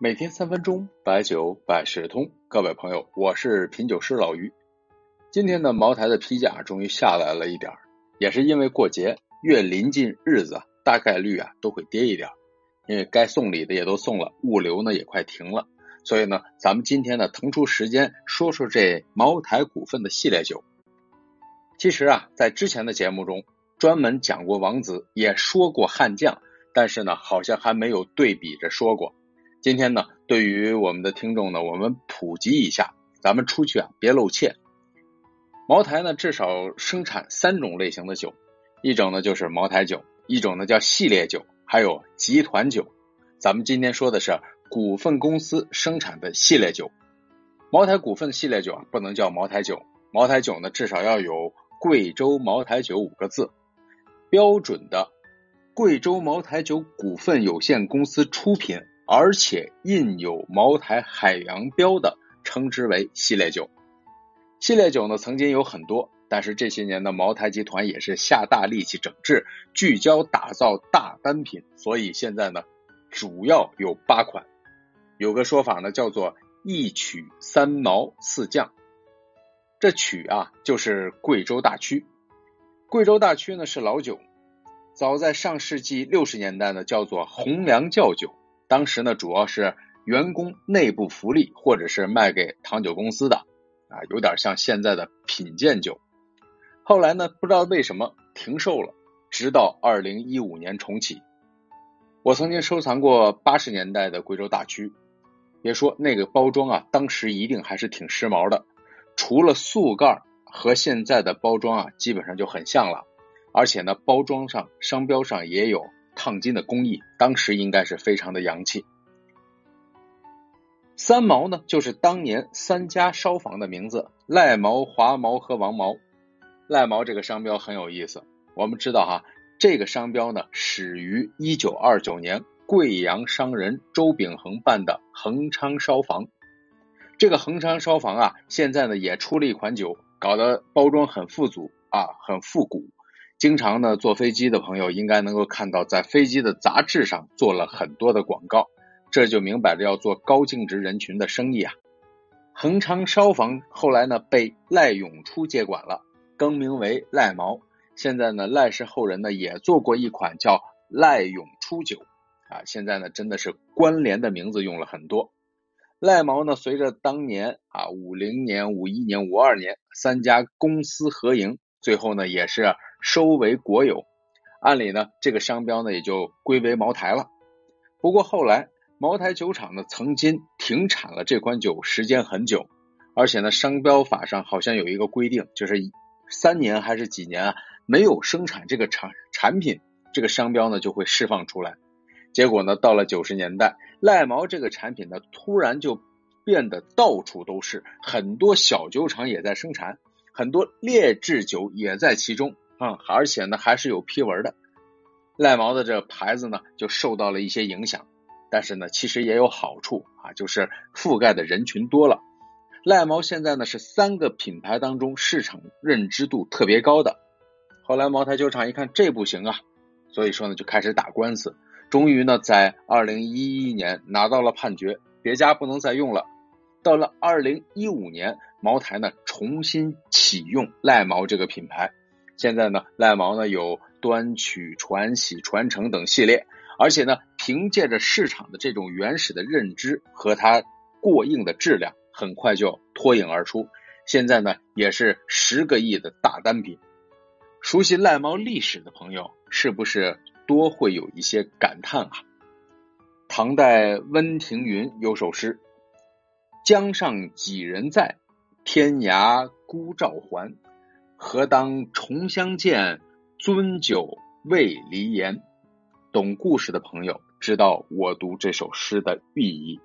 每天三分钟，白酒百事通。各位朋友，我是品酒师老于。今天的，茅台的批价终于下来了一点也是因为过节，越临近日子，大概率啊都会跌一点因为该送礼的也都送了，物流呢也快停了，所以呢，咱们今天呢腾出时间说说这茅台股份的系列酒。其实啊，在之前的节目中专门讲过王子，也说过悍将，但是呢，好像还没有对比着说过。今天呢，对于我们的听众呢，我们普及一下，咱们出去啊别露怯。茅台呢，至少生产三种类型的酒，一种呢就是茅台酒，一种呢叫系列酒，还有集团酒。咱们今天说的是股份公司生产的系列酒。茅台股份系列酒啊，不能叫茅台酒，茅台酒呢至少要有。贵州茅台酒五个字，标准的贵州茅台酒股份有限公司出品，而且印有茅台海洋标的，称之为系列酒。系列酒呢，曾经有很多，但是这些年的茅台集团也是下大力气整治，聚焦打造大单品，所以现在呢，主要有八款。有个说法呢，叫做一曲三毛四酱。这曲啊，就是贵州大曲。贵州大曲呢是老酒，早在上世纪六十年代呢，叫做红粮窖酒。当时呢，主要是员工内部福利，或者是卖给糖酒公司的啊，有点像现在的品鉴酒。后来呢，不知道为什么停售了，直到二零一五年重启。我曾经收藏过八十年代的贵州大曲，别说那个包装啊，当时一定还是挺时髦的。除了塑盖和现在的包装啊，基本上就很像了，而且呢，包装上、商标上也有烫金的工艺，当时应该是非常的洋气。三毛呢，就是当年三家烧坊的名字：赖毛、华毛和王毛。赖毛这个商标很有意思，我们知道哈，这个商标呢，始于一九二九年贵阳商人周秉衡办的恒昌烧坊。这个恒昌烧坊啊，现在呢也出了一款酒，搞得包装很富足啊，很复古。经常呢坐飞机的朋友应该能够看到，在飞机的杂志上做了很多的广告，这就明摆着要做高净值人群的生意啊。恒昌烧坊后来呢被赖永初接管了，更名为赖毛。现在呢赖氏后人呢也做过一款叫赖永初酒啊，现在呢真的是关联的名字用了很多。赖毛呢，随着当年啊五零年、五一年、五二年三家公司合营，最后呢也是收为国有。按理呢，这个商标呢也就归为茅台了。不过后来茅台酒厂呢曾经停产了这款酒，时间很久，而且呢商标法上好像有一个规定，就是三年还是几年啊没有生产这个产产品，这个商标呢就会释放出来。结果呢，到了九十年代，赖茅这个产品呢，突然就变得到处都是，很多小酒厂也在生产，很多劣质酒也在其中啊，而且呢，还是有批文的。赖毛的这牌子呢，就受到了一些影响，但是呢，其实也有好处啊，就是覆盖的人群多了。赖毛现在呢，是三个品牌当中市场认知度特别高的。后来茅台酒厂一看这不行啊，所以说呢，就开始打官司。终于呢，在二零一一年拿到了判决，别家不能再用了。到了二零一五年，茅台呢重新启用赖毛这个品牌。现在呢，赖茅呢有端曲、传喜、传承等系列，而且呢，凭借着市场的这种原始的认知和它过硬的质量，很快就脱颖而出。现在呢，也是十个亿的大单品。熟悉赖茅历史的朋友，是不是？多会有一些感叹啊。唐代温庭筠有首诗：“江上几人在，天涯孤照还。何当重相见，樽酒未离言。”懂故事的朋友知道我读这首诗的寓意。